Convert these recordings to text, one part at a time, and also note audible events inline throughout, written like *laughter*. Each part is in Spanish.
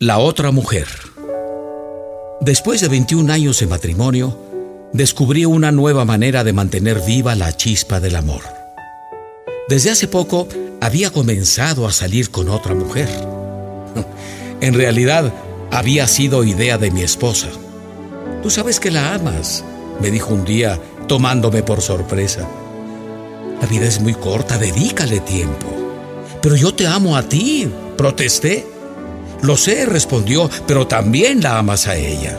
La otra mujer. Después de 21 años de matrimonio, descubrí una nueva manera de mantener viva la chispa del amor. Desde hace poco había comenzado a salir con otra mujer. *laughs* En realidad, había sido idea de mi esposa. Tú sabes que la amas, me dijo un día, tomándome por sorpresa. La vida es muy corta, dedícale tiempo. Pero yo te amo a ti, protesté. Lo sé, respondió, pero también la amas a ella.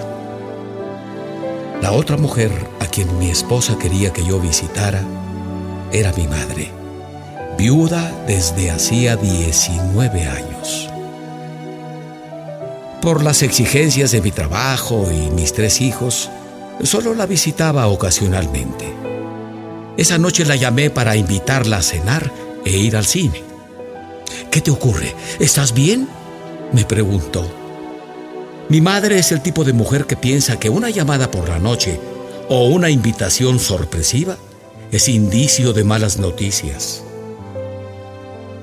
La otra mujer a quien mi esposa quería que yo visitara era mi madre, viuda desde hacía 19 años. Por las exigencias de mi trabajo y mis tres hijos, solo la visitaba ocasionalmente. Esa noche la llamé para invitarla a cenar e ir al cine. ¿Qué te ocurre? ¿Estás bien? Me preguntó. Mi madre es el tipo de mujer que piensa que una llamada por la noche o una invitación sorpresiva es indicio de malas noticias.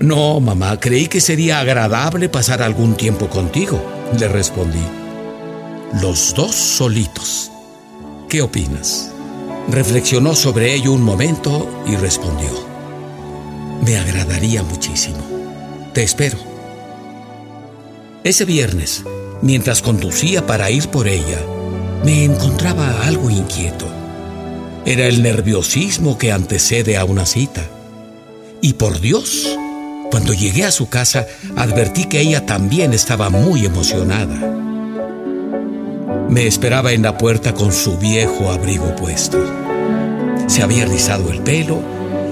No, mamá, creí que sería agradable pasar algún tiempo contigo, le respondí. Los dos solitos. ¿Qué opinas? Reflexionó sobre ello un momento y respondió. Me agradaría muchísimo. Te espero. Ese viernes, mientras conducía para ir por ella, me encontraba algo inquieto. Era el nerviosismo que antecede a una cita. Y por Dios, cuando llegué a su casa, advertí que ella también estaba muy emocionada. Me esperaba en la puerta con su viejo abrigo puesto. Se había rizado el pelo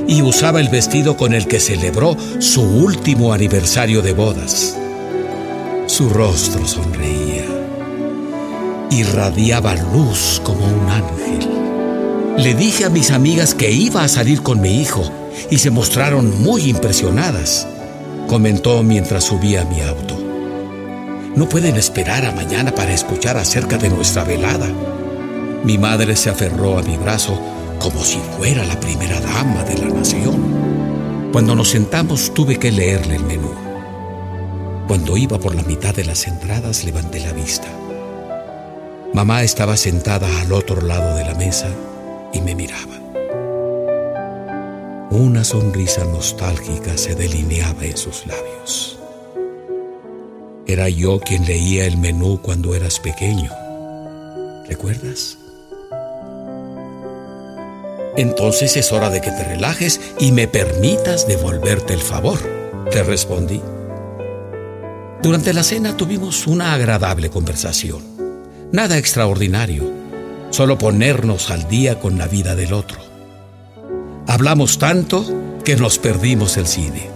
y usaba el vestido con el que celebró su último aniversario de bodas. Su rostro sonreía. Irradiaba luz como un ángel. Le dije a mis amigas que iba a salir con mi hijo y se mostraron muy impresionadas, comentó mientras subía a mi auto. No pueden esperar a mañana para escuchar acerca de nuestra velada. Mi madre se aferró a mi brazo como si fuera la primera dama de la nación. Cuando nos sentamos tuve que leerle el menú. Cuando iba por la mitad de las entradas levanté la vista. Mamá estaba sentada al otro lado de la mesa y me miraba. Una sonrisa nostálgica se delineaba en sus labios. Era yo quien leía el menú cuando eras pequeño. ¿Recuerdas? Entonces es hora de que te relajes y me permitas devolverte el favor, te respondí. Durante la cena tuvimos una agradable conversación. Nada extraordinario, solo ponernos al día con la vida del otro. Hablamos tanto que nos perdimos el cine.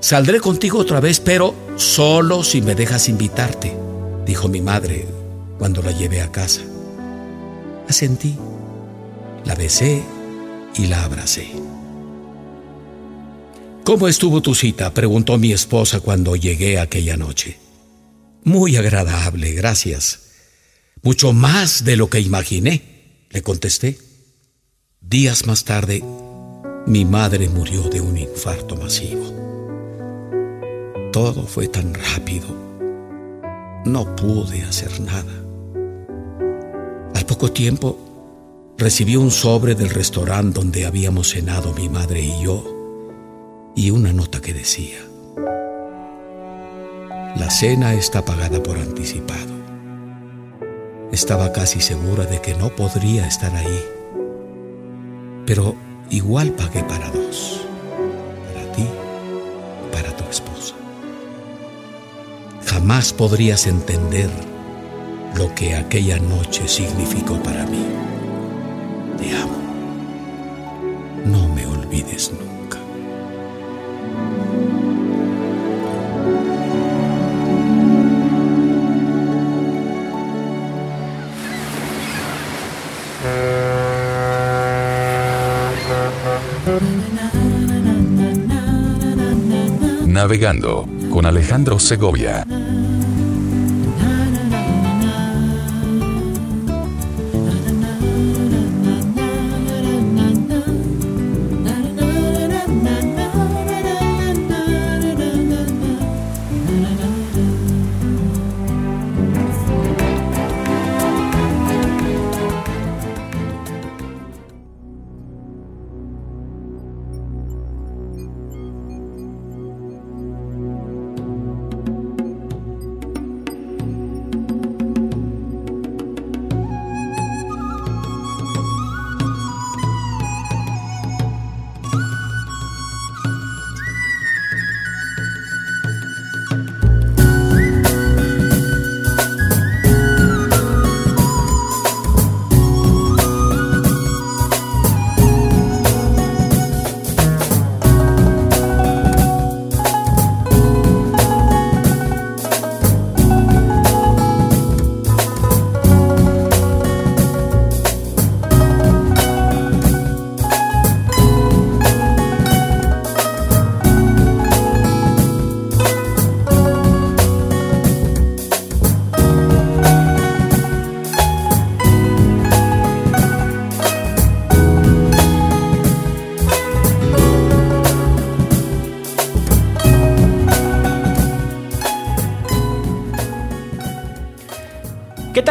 Saldré contigo otra vez, pero solo si me dejas invitarte, dijo mi madre cuando la llevé a casa. Asentí, la besé y la abracé. ¿Cómo estuvo tu cita? preguntó mi esposa cuando llegué aquella noche. Muy agradable, gracias. Mucho más de lo que imaginé, le contesté. Días más tarde, mi madre murió de un infarto masivo. Todo fue tan rápido. No pude hacer nada. Al poco tiempo, recibí un sobre del restaurante donde habíamos cenado mi madre y yo y una nota que decía, la cena está pagada por anticipado. Estaba casi segura de que no podría estar ahí, pero igual pagué para dos, para ti y para tu esposa. Jamás podrías entender lo que aquella noche significó para mí. Te amo. No me olvides nunca. Navegando con Alejandro Segovia.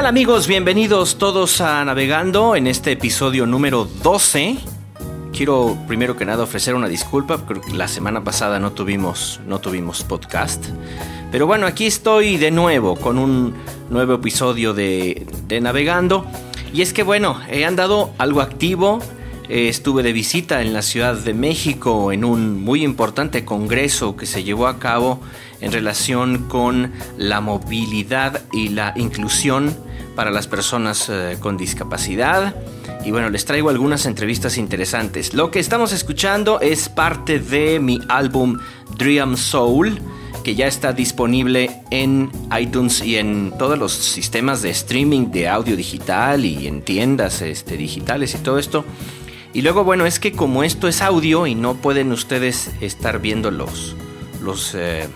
Tal amigos? Bienvenidos todos a Navegando en este episodio número 12. Quiero primero que nada ofrecer una disculpa porque la semana pasada no tuvimos, no tuvimos podcast. Pero bueno, aquí estoy de nuevo con un nuevo episodio de, de Navegando. Y es que bueno, he andado algo activo. Eh, estuve de visita en la Ciudad de México en un muy importante congreso que se llevó a cabo en relación con la movilidad y la inclusión para las personas eh, con discapacidad. Y bueno, les traigo algunas entrevistas interesantes. Lo que estamos escuchando es parte de mi álbum Dream Soul, que ya está disponible en iTunes y en todos los sistemas de streaming de audio digital y en tiendas este, digitales y todo esto. Y luego, bueno, es que como esto es audio y no pueden ustedes estar viendo los, eh,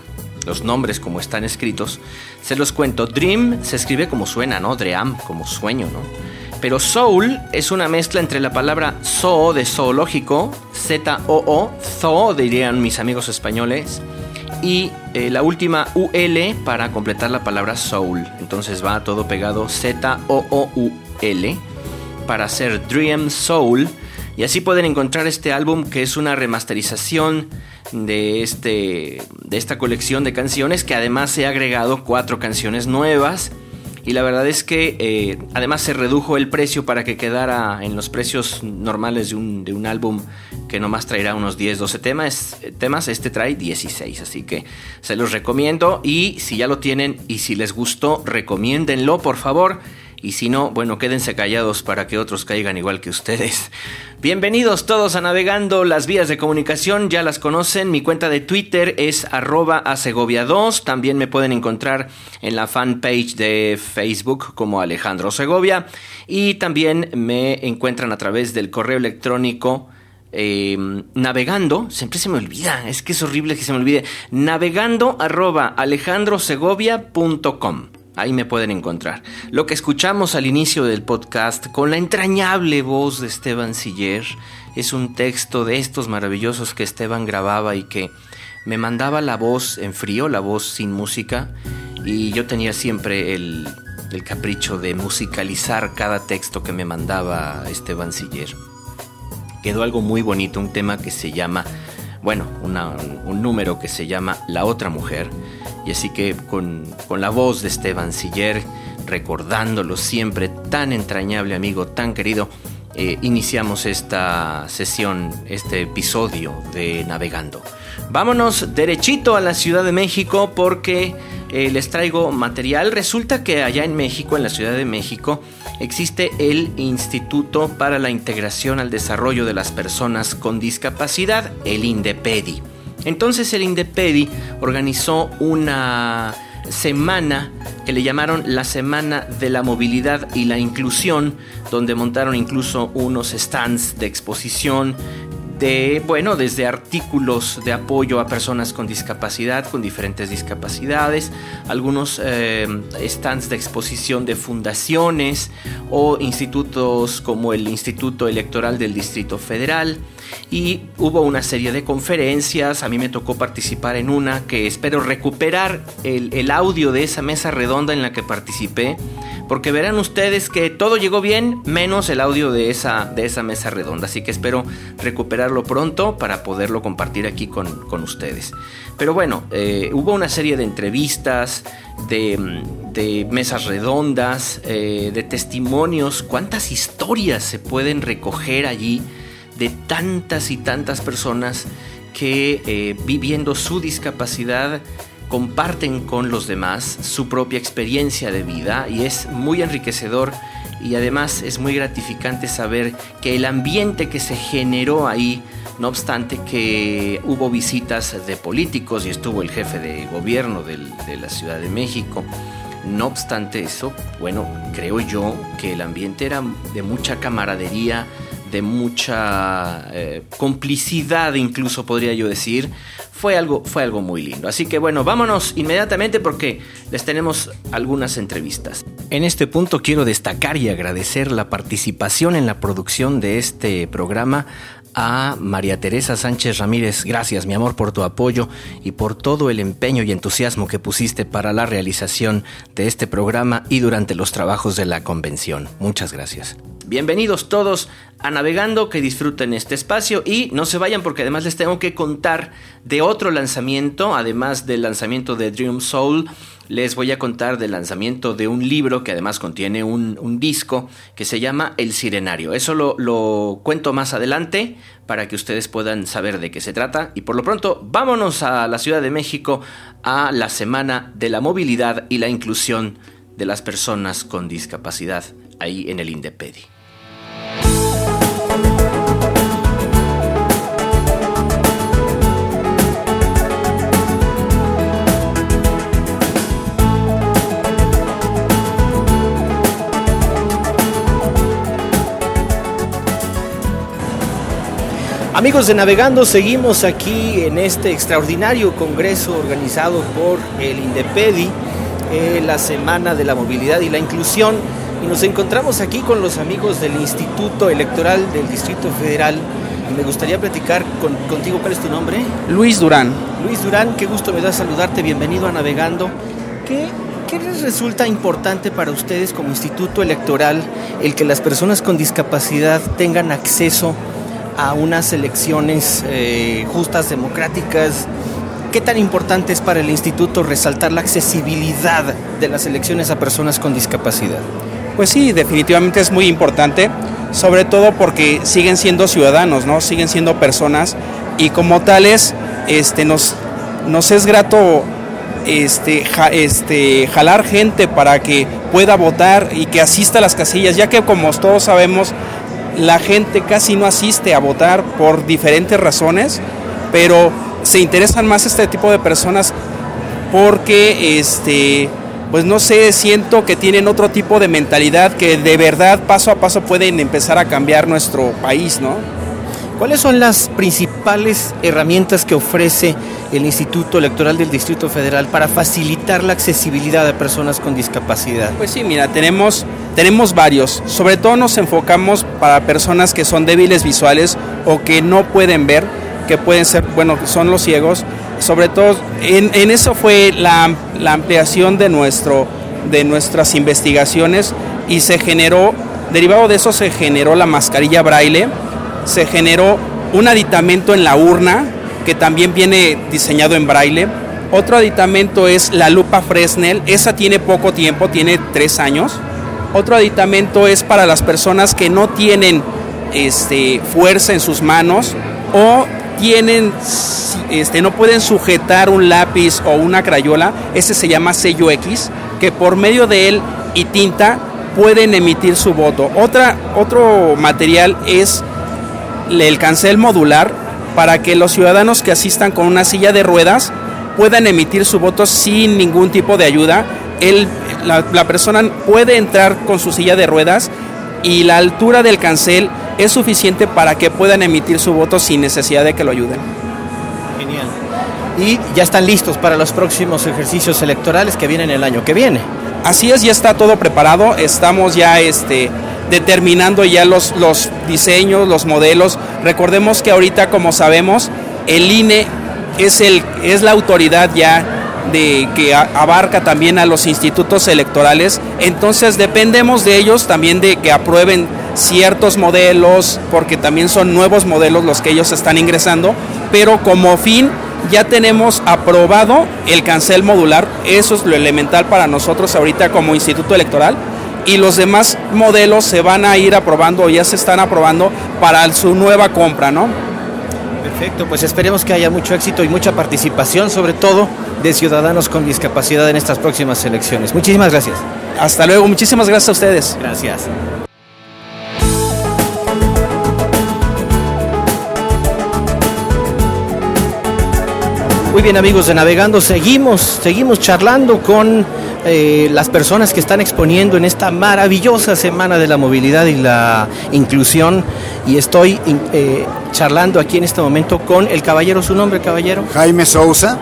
los nombres como están escritos, se los cuento. Dream se escribe como suena, ¿no? Dream, como sueño, ¿no? Pero soul es una mezcla entre la palabra zoo de zoológico, Z-O-O, zoo dirían mis amigos españoles, y eh, la última UL para completar la palabra soul. Entonces va todo pegado Z-O-O-U-L para hacer Dream Soul. Y así pueden encontrar este álbum que es una remasterización de, este, de esta colección de canciones que además ha agregado cuatro canciones nuevas. Y la verdad es que eh, además se redujo el precio para que quedara en los precios normales de un, de un álbum que nomás traerá unos 10, 12 temas, temas. Este trae 16, así que se los recomiendo. Y si ya lo tienen y si les gustó, recomiéndenlo por favor. Y si no, bueno, quédense callados para que otros caigan igual que ustedes. Bienvenidos todos a Navegando las vías de comunicación, ya las conocen. Mi cuenta de Twitter es arroba a Segovia 2. También me pueden encontrar en la fanpage de Facebook como Alejandro Segovia. Y también me encuentran a través del correo electrónico. Em, navegando, siempre se me olvida, es que es horrible que se me olvide, navegando arroba alejandrosegovia.com. Ahí me pueden encontrar. Lo que escuchamos al inicio del podcast con la entrañable voz de Esteban Siller es un texto de estos maravillosos que Esteban grababa y que me mandaba la voz en frío, la voz sin música, y yo tenía siempre el, capricho de musicalizar cada texto que me mandaba Esteban Siller. Quedó algo muy bonito, un tema que se llama, bueno, un número que se llama La otra mujer y así que con, la voz de Esteban Siller, recordándolo siempre, tan entrañable amigo, tan querido, eh, iniciamos esta sesión, este episodio de Navegando. Vámonos derechito a la Ciudad de México porque eh, les traigo material. Resulta que allá en México, en la Ciudad de México, existe el Instituto para la Integración al Desarrollo de las Personas con Discapacidad, el INDEPEDI. Entonces el Indepedi organizó una semana que le llamaron la Semana de la Movilidad y la Inclusión, donde montaron incluso unos stands de exposición de, bueno, desde artículos de apoyo a personas con discapacidad, con diferentes discapacidades, algunos eh, stands de exposición de fundaciones o institutos como el Instituto Electoral del Distrito Federal. Y hubo una serie de conferencias, a mí me tocó participar en una que espero recuperar el, el audio de esa mesa redonda en la que participé porque verán ustedes que todo llegó bien menos el audio de esa, de esa mesa redonda. Así que espero recuperarlo pronto para poderlo compartir aquí con, ustedes. Pero bueno, eh, hubo una serie de entrevistas, de, mesas redondas, eh, de testimonios. ¿Cuántas historias se pueden recoger allí de tantas y tantas personas que eh, viviendo su discapacidad comparten con los demás su propia experiencia de vida. Y es muy enriquecedor y además es muy gratificante saber que el ambiente que se generó ahí, no obstante que hubo visitas de políticos y estuvo el jefe de gobierno de la Ciudad de México, no obstante eso, bueno, creo yo que el ambiente era de mucha camaradería, de mucha eh, complicidad incluso podría yo decir, fue algo, fue algo muy lindo. Así que bueno, vámonos inmediatamente porque les tenemos algunas entrevistas. En este punto quiero destacar y agradecer la participación en la producción de este programa a María Teresa Sánchez Ramírez. Gracias, mi amor, por tu apoyo y por todo el empeño y entusiasmo que pusiste para la realización de este programa y durante los trabajos de la convención. Muchas gracias. Bienvenidos todos a Navegando, que disfruten este espacio y no se vayan porque además les tengo que contar de otro lanzamiento, además del lanzamiento de Dream Soul, les voy a contar del lanzamiento de un libro que además contiene un, disco que se llama El Sirenario. Eso lo, lo cuento más adelante para que ustedes puedan saber de qué se trata y por lo pronto vámonos a la Ciudad de México a la Semana de la Movilidad y la Inclusión de las Personas con Discapacidad ahí en el Indepedi. Amigos de Navegando, seguimos aquí en este extraordinario congreso organizado por el INDEPEDI, eh, la Semana de la Movilidad y la Inclusión, y nos encontramos aquí con los amigos del Instituto Electoral del Distrito Federal. Y me gustaría platicar contigo, ¿cuál es tu nombre? Luis Durán. Luis Durán, qué gusto me da saludarte, bienvenido a Navegando. ¿Qué, ¿Qué les resulta importante para ustedes como Instituto Electoral el que las personas con discapacidad tengan acceso a unas elecciones eh, justas, democráticas. ¿Qué tan importante es para el instituto resaltar la accesibilidad de las elecciones a personas con discapacidad? Pues sí, definitivamente es muy importante, sobre todo porque siguen siendo ciudadanos, ¿no? Siguen siendo personas y como tales, este, nos, nos es grato este, este, jalar gente para que pueda votar y que asista a las casillas, ya que como todos sabemos, la gente casi no asiste a votar por diferentes razones, pero se interesan más este tipo de personas porque este pues no sé, siento que tienen otro tipo de mentalidad que de verdad paso a paso pueden empezar a cambiar nuestro país, ¿no? ¿Cuáles son las principales herramientas que ofrece el Instituto Electoral del Distrito Federal para facilitar la accesibilidad de personas con discapacidad? Pues sí, mira, tenemos, tenemos varios. Sobre todo nos enfocamos para personas que son débiles visuales o que no pueden ver, que pueden ser, bueno, son los ciegos. Sobre todo, en, eso fue la, la ampliación de, nuestro, de nuestras investigaciones y se generó, derivado de eso se generó la mascarilla braille se generó un aditamento en la urna que también viene diseñado en braille. Otro aditamento es la lupa Fresnel, esa tiene poco tiempo, tiene tres años. Otro aditamento es para las personas que no tienen este, fuerza en sus manos o tienen, este, no pueden sujetar un lápiz o una crayola, ese se llama sello X, que por medio de él y tinta pueden emitir su voto. Otra, otro material es el cancel modular para que los ciudadanos que asistan con una silla de ruedas puedan emitir su voto sin ningún tipo de ayuda. La, persona puede entrar con su silla de ruedas y la altura del cancel es suficiente para que puedan emitir su voto sin necesidad de que lo ayuden. Genial. Y ya están listos para los próximos ejercicios electorales que vienen el año que viene. Así es, ya está todo preparado. Estamos ya este, determinando ya los, los diseños, los modelos. Recordemos que ahorita, como sabemos, el INE es, el, es la autoridad ya de que abarca también a los institutos electorales. Entonces dependemos de ellos también de que aprueben ciertos modelos, porque también son nuevos modelos los que ellos están ingresando, pero como fin ya tenemos aprobado el cancel modular, eso es lo elemental para nosotros ahorita como instituto electoral y los demás modelos se van a ir aprobando o ya se están aprobando para su nueva compra, ¿no? Perfecto, pues esperemos que haya mucho éxito y mucha participación, sobre todo de ciudadanos con discapacidad en estas próximas elecciones. Muchísimas gracias. Hasta luego, muchísimas gracias a ustedes. Gracias. Muy bien amigos de Navegando, seguimos, seguimos charlando con eh, las personas que están exponiendo en esta maravillosa semana de la movilidad y la inclusión y estoy eh, charlando aquí en este momento con el caballero, su nombre caballero. Jaime Sousa.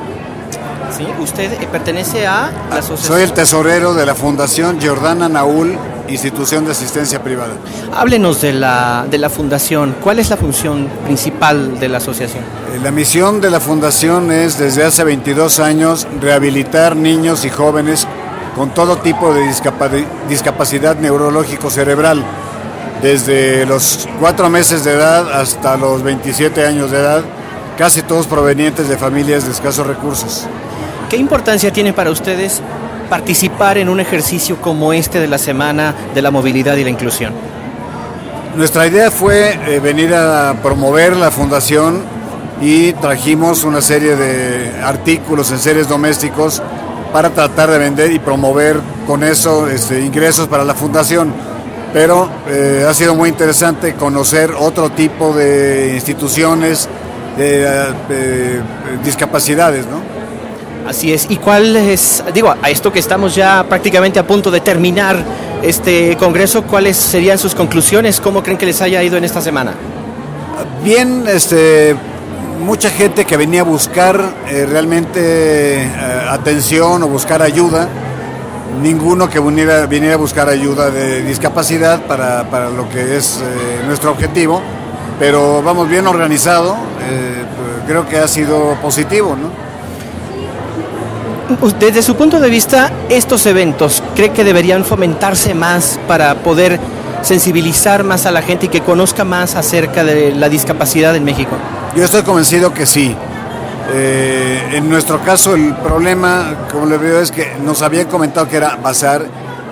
Sí, usted eh, pertenece a la asociación. Soy el tesorero de la Fundación Jordana Naúl institución de asistencia privada. Háblenos de la, de la fundación. ¿Cuál es la función principal de la asociación? La misión de la fundación es desde hace 22 años rehabilitar niños y jóvenes con todo tipo de discapacidad neurológico cerebral, desde los cuatro meses de edad hasta los 27 años de edad, casi todos provenientes de familias de escasos recursos. ¿Qué importancia tiene para ustedes participar en un ejercicio como este de la Semana de la Movilidad y la Inclusión? Nuestra idea fue eh, venir a promover la fundación y trajimos una serie de artículos en seres domésticos para tratar de vender y promover con eso este, ingresos para la fundación. Pero eh, ha sido muy interesante conocer otro tipo de instituciones de, de discapacidades, ¿no? Así es. ¿Y cuál es, digo, a esto que estamos ya prácticamente a punto de terminar este congreso, cuáles serían sus conclusiones? ¿Cómo creen que les haya ido en esta semana? Bien, este, mucha gente que venía a buscar eh, realmente eh, atención o buscar ayuda, ninguno que viniera, a buscar ayuda de discapacidad para, lo que es eh, nuestro objetivo, pero vamos bien organizado, creo que ha sido positivo, ¿no? Desde su punto de vista, estos eventos, ¿cree que deberían fomentarse más para poder sensibilizar más a la gente y que conozca más acerca de la discapacidad en México? Yo estoy convencido que sí. Eh, en nuestro caso, el problema, como le veo, es que nos habían comentado que era bazar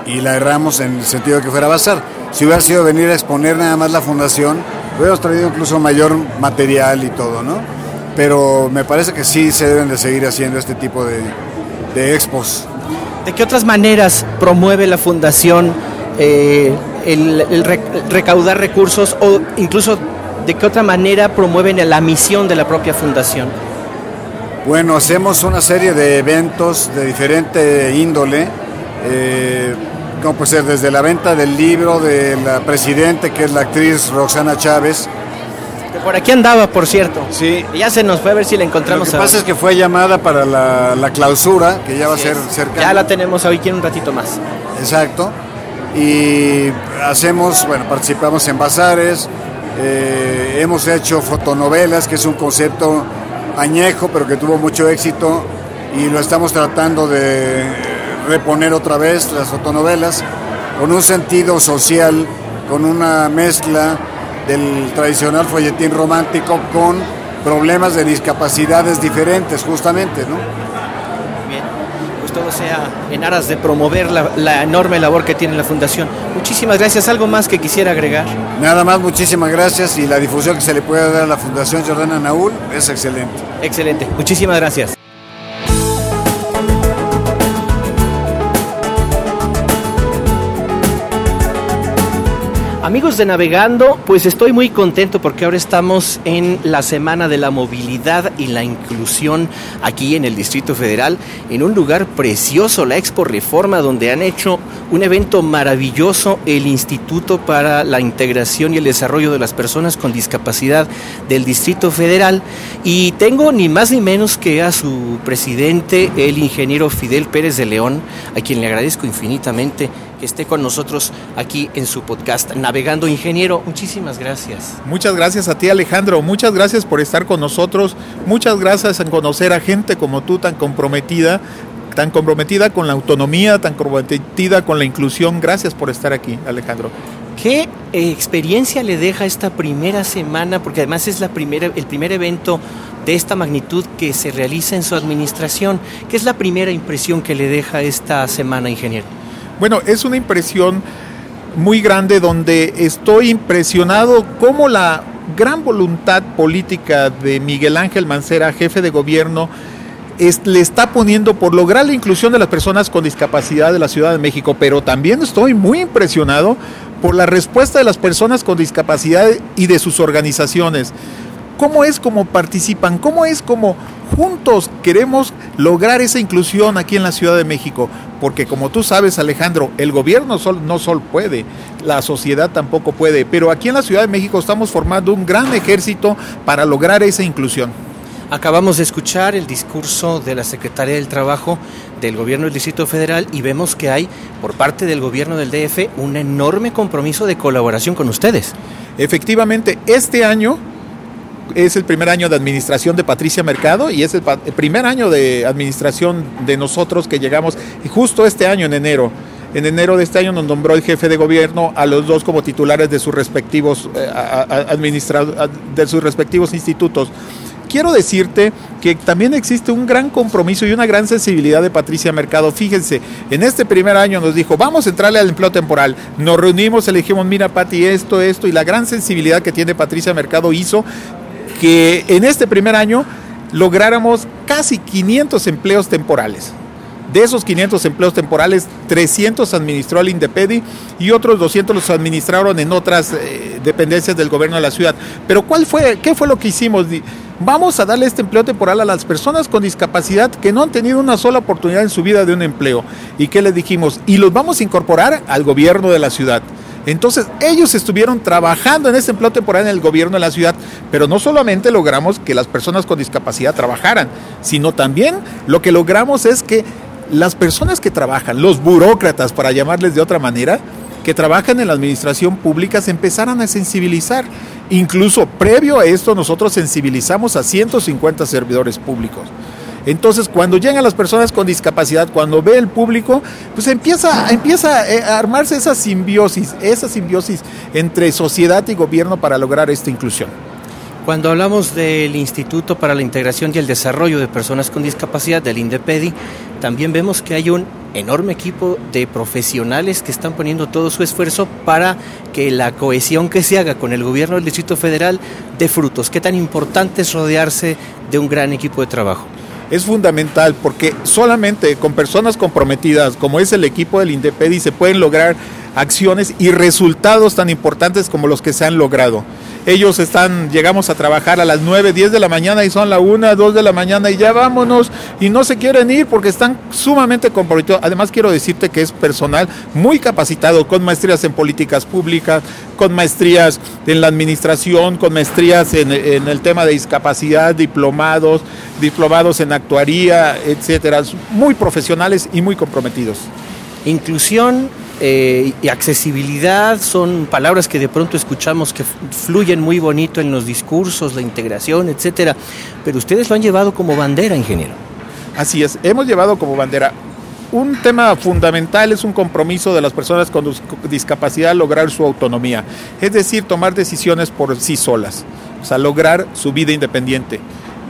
y la erramos en el sentido de que fuera bazar. Si hubiera sido venir a exponer nada más la fundación, hubiéramos traído incluso mayor material y todo, ¿no? Pero me parece que sí se deben de seguir haciendo este tipo de, expos. ¿De qué otras maneras promueve la fundación eh, el, recaudar recursos o incluso de qué otra manera promueven la misión de la propia fundación? Bueno, hacemos una serie de eventos de diferente índole, eh, como puede ser desde la venta del libro de la presidente, que es la actriz Roxana Chávez, por aquí andaba, por cierto. Sí. ya se nos fue a ver si la encontramos. Lo que pasa es que fue llamada para la, clausura, que ya va a ser cerca. Ya la tenemos hoy, quiere un ratito más. Exacto. Y hacemos, bueno, participamos en bazares, eh, hemos hecho fotonovelas, que es un concepto añejo, pero que tuvo mucho éxito y lo estamos tratando de reponer otra vez, las fotonovelas, con un sentido social, con una mezcla del tradicional folletín romántico con problemas de discapacidades diferentes, justamente, ¿no? Todo sea en aras de promover la, enorme labor que tiene la Fundación. Muchísimas gracias. ¿Algo más que quisiera agregar? Nada más, muchísimas gracias y la difusión que se le puede dar a la Fundación Jordana Naúl es excelente. Excelente, muchísimas gracias. Amigos de Navegando, pues estoy muy contento porque ahora estamos en la Semana de la Movilidad y la Inclusión aquí en el Distrito Federal, en un lugar precioso, la Expo Reforma, donde han hecho un evento maravilloso, el Instituto para la Integración y el Desarrollo de las Personas con Discapacidad del Distrito Federal. Y tengo ni más ni menos que a su presidente, el ingeniero Fidel Pérez de León, a quien le agradezco infinitamente que esté con nosotros aquí en su podcast Navegando Ingeniero. Muchísimas gracias. Muchas gracias a ti Alejandro, muchas gracias por estar con nosotros, muchas gracias en conocer a gente como tú tan comprometida tan comprometida con la autonomía, tan comprometida con la inclusión. Gracias por estar aquí, Alejandro. ¿Qué eh, experiencia le deja esta primera semana? Porque además es la primera, el primer evento de esta magnitud que se realiza en su administración. ¿Qué es la primera impresión que le deja esta semana, ingeniero? Bueno, es una impresión muy grande donde estoy impresionado cómo la gran voluntad política de Miguel Ángel Mancera, jefe de gobierno, le está poniendo por lograr la inclusión de las personas con discapacidad de la Ciudad de México, pero también estoy muy impresionado por la respuesta de las personas con discapacidad y de sus organizaciones. ¿Cómo es como participan? ¿Cómo es como juntos queremos lograr esa inclusión aquí en la Ciudad de México? Porque como tú sabes, Alejandro, el gobierno no solo puede, la sociedad tampoco puede, pero aquí en la Ciudad de México estamos formando un gran ejército para lograr esa inclusión. Acabamos de escuchar el discurso de la Secretaria del Trabajo del Gobierno del Distrito Federal y vemos que hay por parte del Gobierno del DF un enorme compromiso de colaboración con ustedes. Efectivamente, este año es el primer año de administración de Patricia Mercado y es el, primer año de administración de nosotros que llegamos justo este año en enero. En enero de este año nos nombró el jefe de gobierno a los dos como titulares de sus respectivos eh, de sus respectivos institutos quiero decirte que también existe un gran compromiso y una gran sensibilidad de Patricia Mercado. Fíjense, en este primer año nos dijo, vamos a entrarle al empleo temporal. Nos reunimos, elegimos, mira Pati, esto, esto, y la gran sensibilidad que tiene Patricia Mercado hizo que en este primer año lográramos casi 500 empleos temporales. De esos 500 empleos temporales, 300 administró el Indepedi y otros 200 los administraron en otras eh, dependencias del gobierno de la ciudad. Pero ¿cuál fue, qué fue lo que hicimos? Vamos a darle este empleo temporal a las personas con discapacidad que no han tenido una sola oportunidad en su vida de un empleo. ¿Y qué les dijimos? Y los vamos a incorporar al gobierno de la ciudad. Entonces ellos estuvieron trabajando en ese empleo temporal en el gobierno de la ciudad, pero no solamente logramos que las personas con discapacidad trabajaran, sino también lo que logramos es que las personas que trabajan, los burócratas, para llamarles de otra manera, que trabajan en la administración pública se empezaran a sensibilizar. Incluso previo a esto nosotros sensibilizamos a 150 servidores públicos. Entonces, cuando llegan las personas con discapacidad, cuando ve el público, pues empieza, empieza a armarse esa simbiosis, esa simbiosis entre sociedad y gobierno para lograr esta inclusión. Cuando hablamos del Instituto para la Integración y el Desarrollo de Personas con Discapacidad, del INDEPEDI, también vemos que hay un enorme equipo de profesionales que están poniendo todo su esfuerzo para que la cohesión que se haga con el gobierno del Distrito Federal dé frutos. ¿Qué tan importante es rodearse de un gran equipo de trabajo? es fundamental porque solamente con personas comprometidas como es el equipo del INDEPEDI se pueden lograr acciones y resultados tan importantes como los que se han logrado. Ellos están, llegamos a trabajar a las 9, 10 de la mañana y son la 1, 2 de la mañana y ya vámonos y no se quieren ir porque están sumamente comprometidos. Además quiero decirte que es personal muy capacitado con maestrías en políticas públicas, con maestrías en la administración, con maestrías en, en el tema de discapacidad, diplomados, diplomados en actuaría, etcétera. Muy profesionales y muy comprometidos. Inclusión eh, y accesibilidad son palabras que de pronto escuchamos que fluyen muy bonito en los discursos, la integración, etcétera, pero ustedes lo han llevado como bandera, ingeniero. Así es, hemos llevado como bandera un tema fundamental es un compromiso de las personas con discapacidad lograr su autonomía, es decir, tomar decisiones por sí solas, o sea, lograr su vida independiente.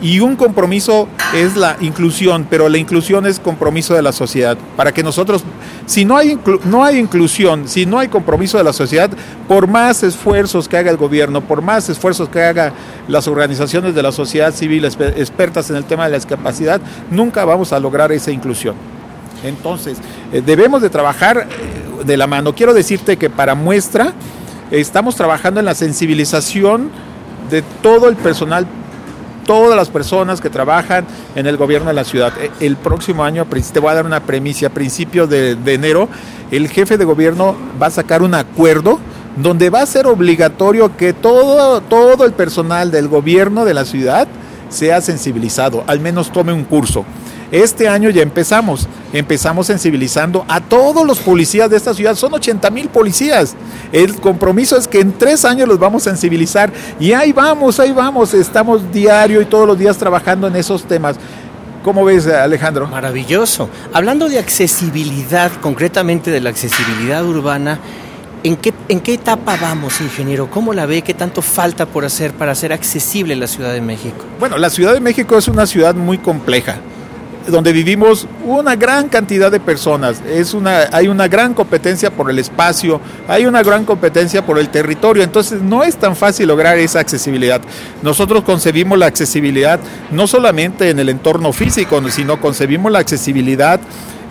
Y un compromiso es la inclusión, pero la inclusión es compromiso de la sociedad. Para que nosotros, si no hay, no hay inclusión, si no hay compromiso de la sociedad, por más esfuerzos que haga el gobierno, por más esfuerzos que haga las organizaciones de la sociedad civil expertas en el tema de la discapacidad, nunca vamos a lograr esa inclusión. Entonces, eh, debemos de trabajar eh, de la mano. Quiero decirte que para muestra, estamos trabajando en la sensibilización de todo el personal todas las personas que trabajan en el gobierno de la ciudad. El próximo año, te voy a dar una premisa, a principios de, de, enero, el jefe de gobierno va a sacar un acuerdo donde va a ser obligatorio que todo, todo el personal del gobierno de la ciudad sea sensibilizado, al menos tome un curso. Este año ya empezamos, empezamos sensibilizando a todos los policías de esta ciudad, son 80 mil policías. El compromiso es que en tres años los vamos a sensibilizar y ahí vamos, ahí vamos, estamos diario y todos los días trabajando en esos temas. ¿Cómo ves, Alejandro? Maravilloso. Hablando de accesibilidad, concretamente de la accesibilidad urbana, ¿En qué, ¿En qué etapa vamos, ingeniero? ¿Cómo la ve? ¿Qué tanto falta por hacer para hacer accesible la Ciudad de México? Bueno, la Ciudad de México es una ciudad muy compleja donde vivimos una gran cantidad de personas. Es una, hay una gran competencia por el espacio, hay una gran competencia por el territorio, entonces no es tan fácil lograr esa accesibilidad. Nosotros concebimos la accesibilidad no solamente en el entorno físico, sino concebimos la accesibilidad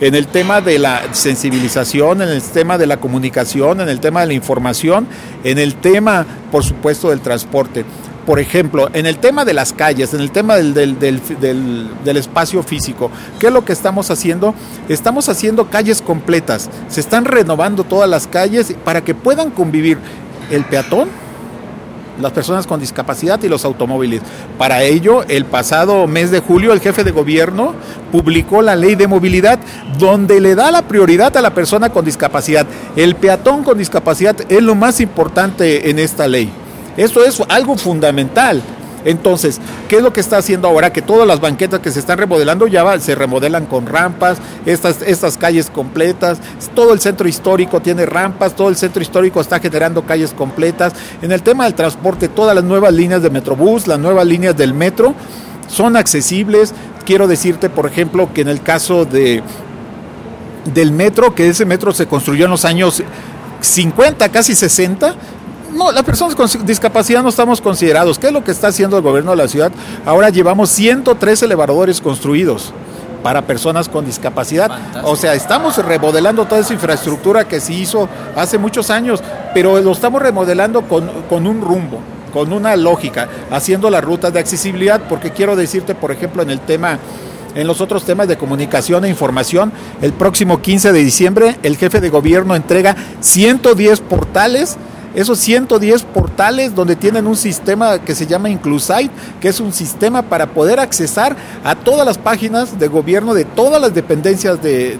en el tema de la sensibilización, en el tema de la comunicación, en el tema de la información, en el tema, por supuesto, del transporte por ejemplo, en el tema de las calles, en el tema del, del, del, espacio físico, ¿qué es lo que estamos haciendo? Estamos haciendo calles completas, se están renovando todas las calles para que puedan convivir el peatón, las personas con discapacidad y los automóviles. Para ello, el pasado mes de julio, el jefe de gobierno publicó la ley de movilidad donde le da la prioridad a la persona con discapacidad. El peatón con discapacidad es lo más importante en esta ley. Esto es algo fundamental. Entonces, ¿qué es lo que está haciendo ahora? Que todas las banquetas que se están remodelando ya se remodelan con rampas, estas, estas calles completas, todo el centro histórico tiene rampas, todo el centro histórico está generando calles completas. En el tema del transporte, todas las nuevas líneas de Metrobús, las nuevas líneas del metro son accesibles. Quiero decirte, por ejemplo, que en el caso de del metro, que ese metro se construyó en los años 50, casi 60, no, las personas con discapacidad no estamos considerados. ¿Qué es lo que está haciendo el gobierno de la ciudad? Ahora llevamos 103 elevadores construidos para personas con discapacidad. O sea, estamos remodelando toda esa infraestructura que se hizo hace muchos años, pero lo estamos remodelando con, con un rumbo, con una lógica, haciendo las rutas de accesibilidad, porque quiero decirte, por ejemplo, en el tema en los otros temas de comunicación e información, el próximo 15 de diciembre el jefe de gobierno entrega 110 portales esos 110 portales donde tienen un sistema que se llama Inclusite, que es un sistema para poder accesar a todas las páginas de gobierno de todas las dependencias de,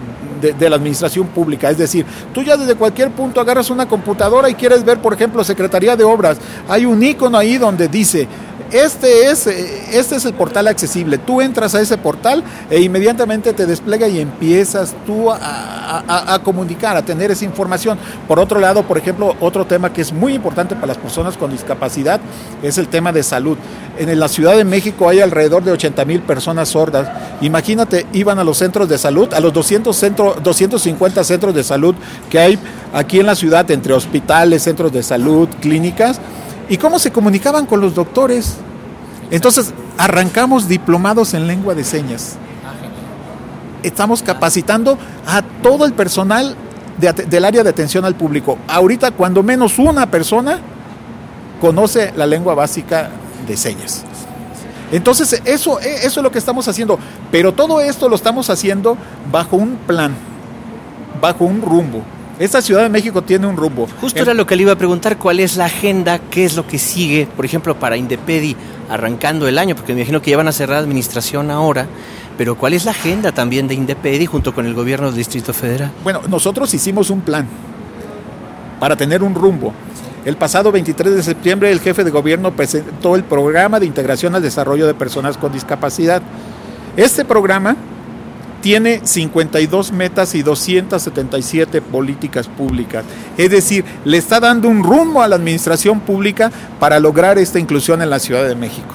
de, la administración pública. Es decir, tú ya desde cualquier punto agarras una computadora y quieres ver, por ejemplo, Secretaría de Obras. Hay un icono ahí donde dice este es, este es el portal accesible. Tú entras a ese portal e inmediatamente te despliega y empiezas tú a, comunicar, a tener esa información. Por otro lado, por ejemplo, otro tema que es muy importante para las personas con discapacidad es el tema de salud. En la Ciudad de México hay alrededor de 80 mil personas sordas. Imagínate, iban a los centros de salud, a los 200 centros, 250 centros de salud que hay aquí en la ciudad, entre hospitales, centros de salud, clínicas ¿Y cómo se comunicaban con los doctores? Entonces, arrancamos diplomados en lengua de señas. Estamos capacitando a todo el personal del área de atención al público. Ahorita, cuando menos una persona conoce la lengua básica de señas. Entonces, eso, eso es lo que estamos haciendo. Pero todo esto lo estamos haciendo bajo un plan, bajo un rumbo. Esta Ciudad de México tiene un rumbo. Justo era lo que le iba a preguntar, ¿cuál es la agenda? ¿Qué es lo que sigue, por ejemplo, para Indepedi arrancando el año? Porque me imagino que ya van a cerrar administración ahora, pero ¿cuál es la agenda también de Indepedi junto con el gobierno del Distrito Federal? Bueno, nosotros hicimos un plan para tener un rumbo. El pasado 23 de septiembre el jefe de gobierno presentó el programa de integración al desarrollo de personas con discapacidad. Este programa tiene 52 metas y 277 políticas públicas. Es decir, le está dando un rumbo a la administración pública para lograr esta inclusión en la Ciudad de México.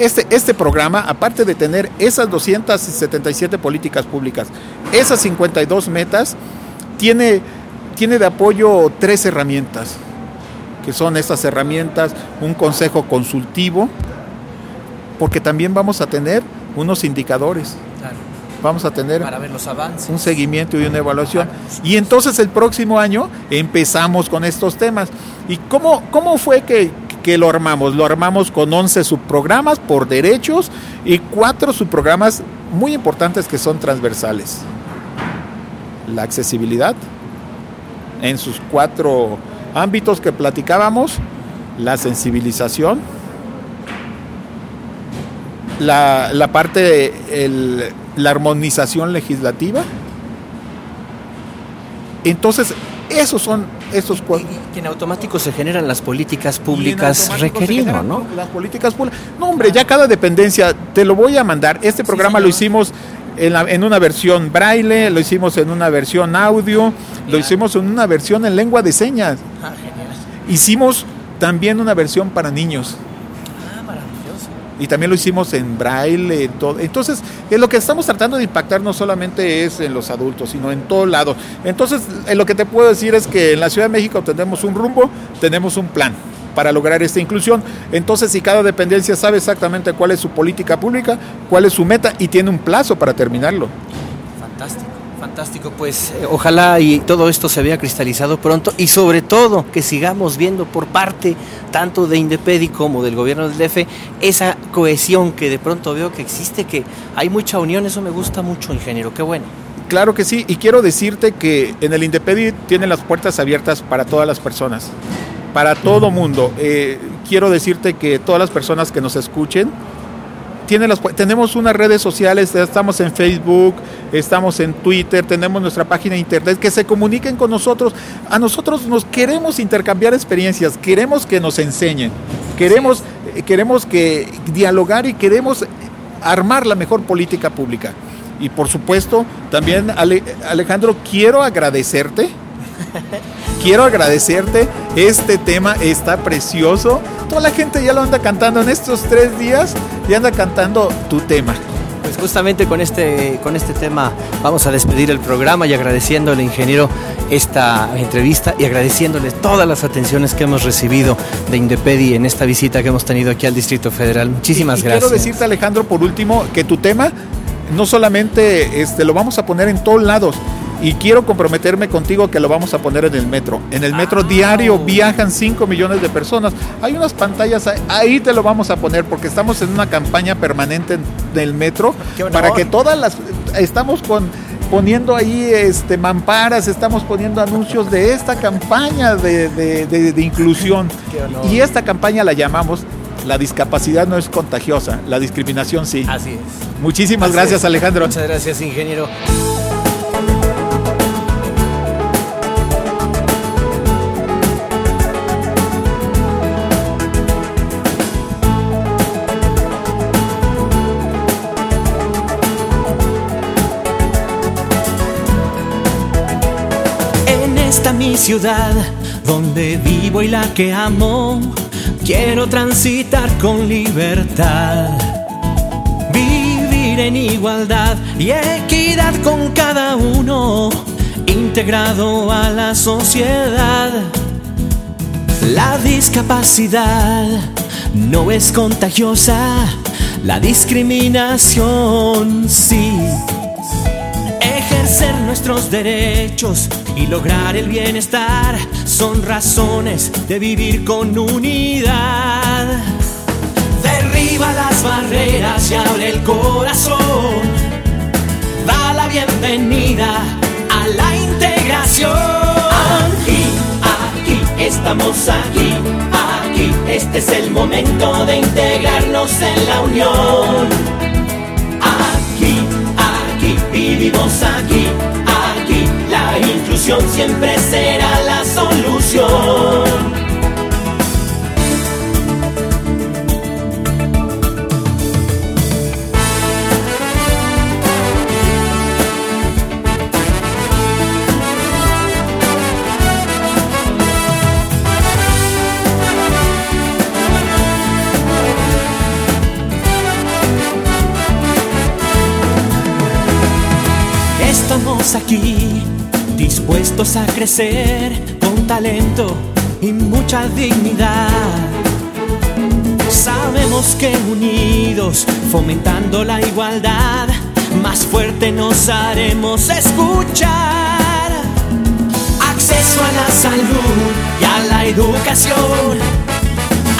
Este, este programa, aparte de tener esas 277 políticas públicas, esas 52 metas, tiene, tiene de apoyo tres herramientas, que son estas herramientas, un consejo consultivo, porque también vamos a tener unos indicadores vamos a tener un seguimiento y una evaluación. Y entonces el próximo año empezamos con estos temas. ¿Y cómo, cómo fue que, que lo armamos? Lo armamos con 11 subprogramas por derechos y cuatro subprogramas muy importantes que son transversales. La accesibilidad en sus cuatro ámbitos que platicábamos, la sensibilización, la, la parte, el, la armonización legislativa. Entonces, esos son esos cuatro. que en automático se generan las políticas públicas requeridas, ¿no? Las políticas públicas. No, hombre, ya cada dependencia, te lo voy a mandar. Este programa lo hicimos en, en, una versión braille, lo hicimos en una versión audio, lo hicimos en una versión en lengua de señas. Ah, hicimos también una versión para niños y también lo hicimos en braille, en. Entonces, es lo que estamos tratando de impactar no solamente es en los adultos, sino en todo lado. Entonces, lo que te puedo decir es que en la Ciudad de México tenemos un rumbo, tenemos un plan para lograr esta inclusión. Entonces, si cada dependencia sabe exactamente cuál es su política pública, cuál es su meta y tiene un plazo para terminarlo. Fantástico. Fantástico, pues eh, ojalá y todo esto se vea cristalizado pronto y sobre todo que sigamos viendo por parte tanto de Indepedi como del gobierno del DF esa cohesión que de pronto veo que existe, que hay mucha unión, eso me gusta mucho, ingeniero, qué bueno. Claro que sí, y quiero decirte que en el Indepedi tienen las puertas abiertas para todas las personas, para todo mundo. Eh, quiero decirte que todas las personas que nos escuchen, tienen las, tenemos unas redes sociales, estamos en Facebook, estamos en Twitter, tenemos nuestra página de internet, que se comuniquen con nosotros. A nosotros nos queremos intercambiar experiencias, queremos que nos enseñen, queremos, queremos que dialogar y queremos armar la mejor política pública. Y por supuesto, también Alejandro, quiero agradecerte. Quiero agradecerte. Este tema está precioso. Toda la gente ya lo anda cantando en estos tres días. Ya anda cantando tu tema. Pues justamente con este, con este tema vamos a despedir el programa y agradeciendo al ingeniero esta entrevista y agradeciéndole todas las atenciones que hemos recibido de Indepedi en esta visita que hemos tenido aquí al Distrito Federal. Muchísimas gracias. Quiero decirte Alejandro por último que tu tema no solamente este, lo vamos a poner en todos lados, y quiero comprometerme contigo que lo vamos a poner en el metro. En el metro ah. diario viajan 5 millones de personas. Hay unas pantallas, ahí te lo vamos a poner porque estamos en una campaña permanente del metro para que todas las... Estamos con poniendo ahí este, mamparas, estamos poniendo anuncios de esta campaña de, de inclusión. *laughs* Y esta campaña la llamamos la discapacidad no es contagiosa, la discriminación sí. Así es. Muchísimas gracias, Alejandro. Muchas gracias, ingeniero. Mi ciudad, donde vivo y la que amo Quiero transitar con libertad, vivir en igualdad y equidad con cada uno, integrado a la sociedad. La discapacidad no es contagiosa, la discriminación sí. Nuestros derechos y lograr el bienestar son razones de vivir con unidad. Derriba las barreras y abre el corazón. Da la bienvenida a la integración. Aquí, aquí, estamos aquí, aquí. Este es el momento de integrarnos en la unión. Aquí, aquí, vivimos aquí inclusión siempre será la solución. Estamos aquí dispuestos a crecer con talento y mucha dignidad. Sabemos que unidos, fomentando la igualdad, más fuerte nos haremos escuchar. Acceso a la salud y a la educación.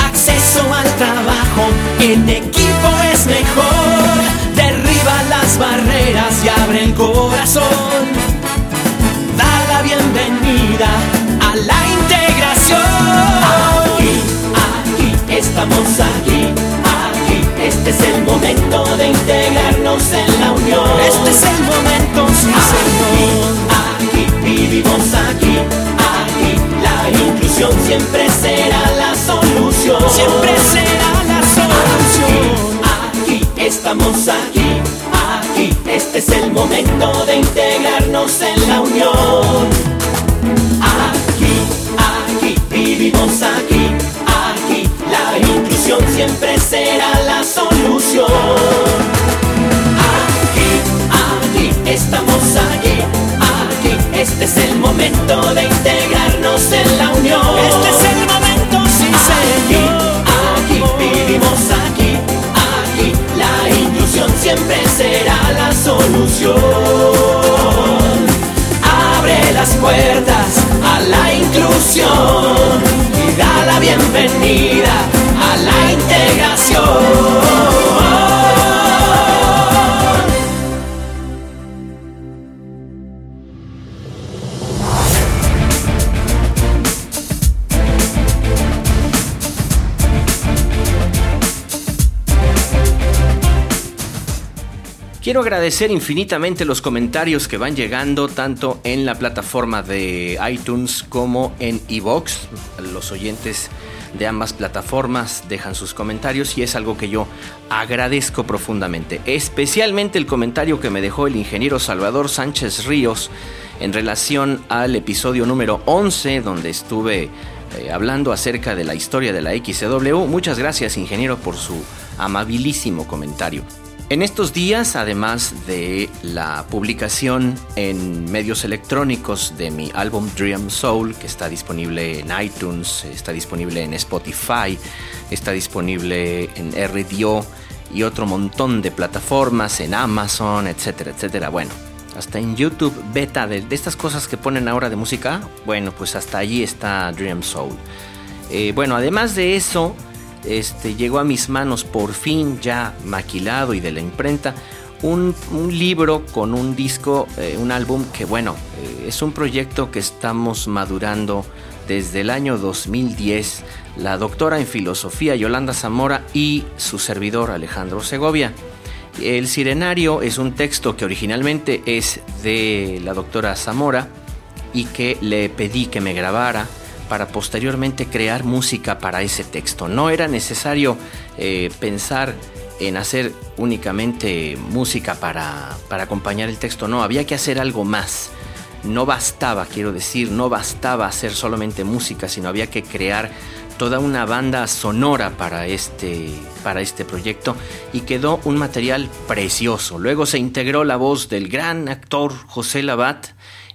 Acceso al trabajo, en equipo es mejor. Derriba las barreras y abre el corazón bienvenida a la integración. Aquí, aquí, estamos aquí, aquí. Este es el momento de integrarnos en la unión. Este es el momento, sí, aquí, Aquí, vivimos aquí, aquí. La inclusión siempre será la solución. Siempre será la solución. Aquí, aquí estamos aquí aquí, este es el momento de integrarnos en la unión. vivimos aquí, aquí, la inclusión siempre será la solución. Aquí, aquí, estamos aquí, aquí, este es el momento de integrarnos en la unión. Este es el siempre será la solución. Abre las puertas a la inclusión y da la bienvenida a la integración. Quiero agradecer infinitamente los comentarios que van llegando tanto en la plataforma de iTunes como en iVoox. Los oyentes de ambas plataformas dejan sus comentarios y es algo que yo agradezco profundamente. Especialmente el comentario que me dejó el ingeniero Salvador Sánchez Ríos en relación al episodio número 11 donde estuve eh, hablando acerca de la historia de la XW. Muchas gracias ingeniero por su amabilísimo comentario. En estos días, además de la publicación en medios electrónicos de mi álbum Dream Soul, que está disponible en iTunes, está disponible en Spotify, está disponible en RDO y otro montón de plataformas, en Amazon, etcétera, etcétera. Bueno, hasta en YouTube beta de, estas cosas que ponen ahora de música, bueno, pues hasta allí está Dream Soul. Eh, bueno, además de eso, este, llegó a mis manos por fin ya maquilado y de la imprenta un, libro con un disco, eh, un álbum que bueno, eh, es un proyecto que estamos madurando desde el año 2010, la doctora en filosofía Yolanda Zamora y su servidor Alejandro Segovia. El Sirenario es un texto que originalmente es de la doctora Zamora y que le pedí que me grabara para posteriormente crear música para ese texto. No era necesario eh, pensar en hacer únicamente música para, para acompañar el texto, no, había que hacer algo más. No bastaba, quiero decir, no bastaba hacer solamente música, sino había que crear toda una banda sonora para este, para este proyecto y quedó un material precioso. Luego se integró la voz del gran actor José Labat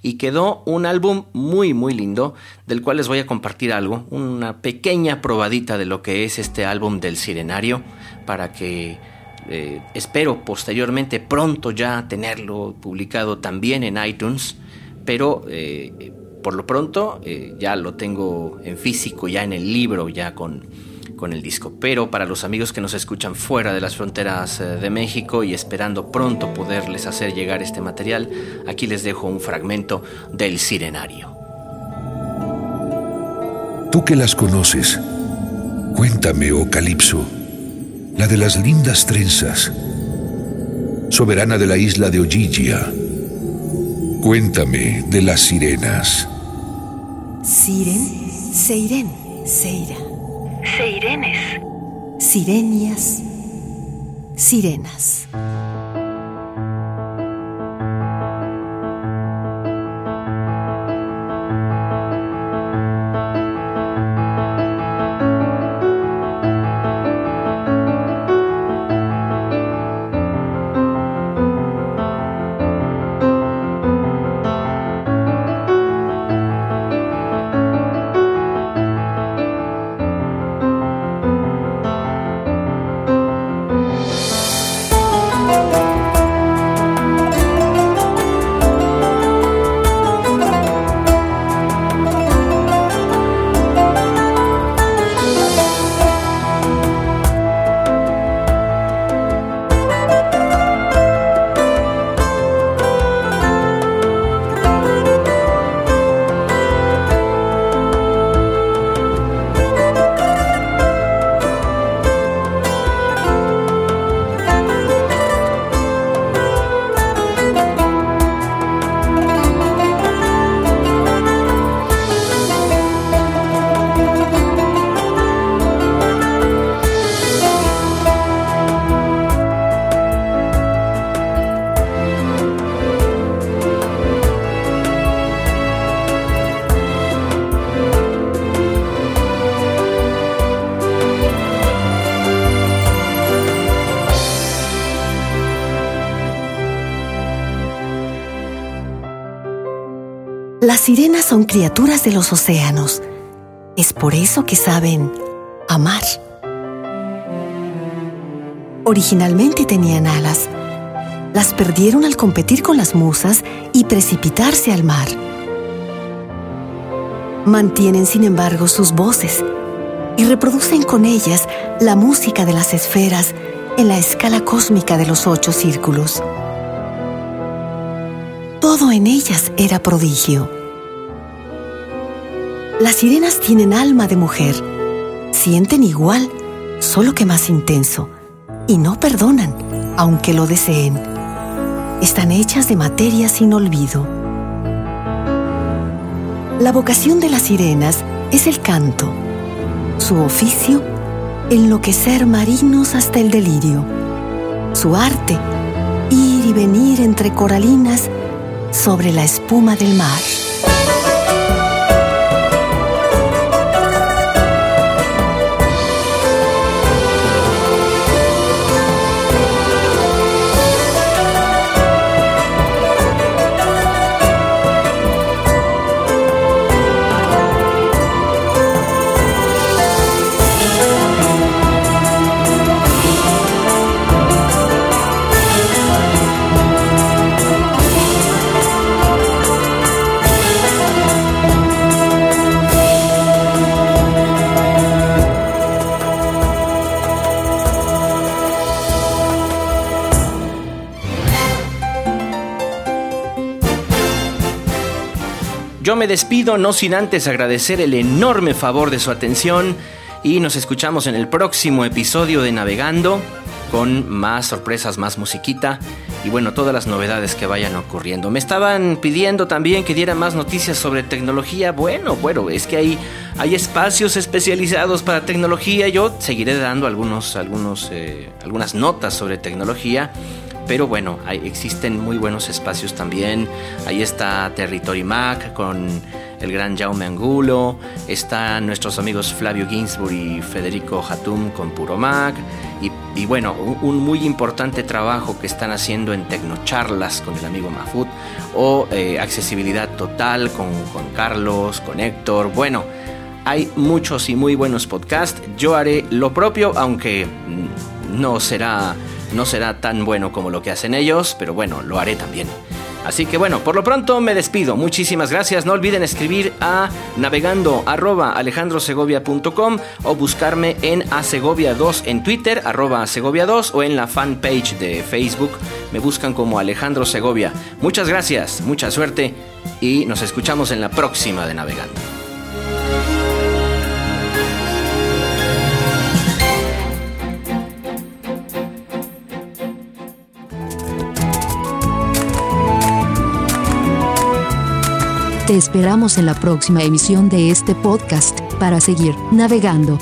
y quedó un álbum muy muy lindo del cual les voy a compartir algo, una pequeña probadita de lo que es este álbum del Sirenario para que eh, espero posteriormente pronto ya tenerlo publicado también en iTunes, pero eh, por lo pronto eh, ya lo tengo en físico, ya en el libro, ya con con el disco. Pero para los amigos que nos escuchan fuera de las fronteras eh, de México y esperando pronto poderles hacer llegar este material, aquí les dejo un fragmento del Sirenario. Tú que las conoces, cuéntame, oh Calipso, la de las lindas trenzas, soberana de la isla de Ojigia. Cuéntame de las sirenas. Siren, Seiren, Seira. Seirenes. Sirenias. Sirenas. Criaturas de los océanos. Es por eso que saben amar. Originalmente tenían alas. Las perdieron al competir con las musas y precipitarse al mar. Mantienen, sin embargo, sus voces y reproducen con ellas la música de las esferas en la escala cósmica de los ocho círculos. Todo en ellas era prodigio. Las sirenas tienen alma de mujer. Sienten igual, solo que más intenso. Y no perdonan, aunque lo deseen. están hechas de materia sin olvido. La vocación de las sirenas es el canto. Su oficio, enloquecer marinos hasta el delirio. Su arte, ir y venir entre coralinas sobre la espuma del mar. Me despido no sin antes agradecer el enorme favor de su atención y nos escuchamos en el próximo episodio de Navegando con más sorpresas, más musiquita y bueno, todas las novedades que vayan ocurriendo. Me estaban pidiendo también que diera más noticias sobre tecnología. Bueno, bueno, es que hay, hay espacios especializados para tecnología. Yo seguiré dando algunos, algunos, eh, algunas notas sobre tecnología. Pero bueno, existen muy buenos espacios también. Ahí está Territory Mac con el gran Jaume Angulo. Están nuestros amigos Flavio Ginsburg y Federico Hatum con Puro Mac. Y, bueno, un, muy importante trabajo que están haciendo en Tecnocharlas con el amigo Mafut. O eh, Accesibilidad Total con Juan Carlos, con Héctor. Bueno, hay muchos y muy buenos podcasts. Yo haré lo propio, aunque no será no será tan bueno como lo que hacen ellos, pero bueno, lo haré también. Así que bueno, por lo pronto me despido. Muchísimas gracias. No olviden escribir a navegando alejandrosegovia.com o buscarme en asegovia2 en Twitter, arroba asegovia2 o en la fanpage de Facebook. Me buscan como Alejandro Segovia. Muchas gracias, mucha suerte y nos escuchamos en la próxima de Navegando. Te esperamos en la próxima emisión de este podcast para seguir navegando.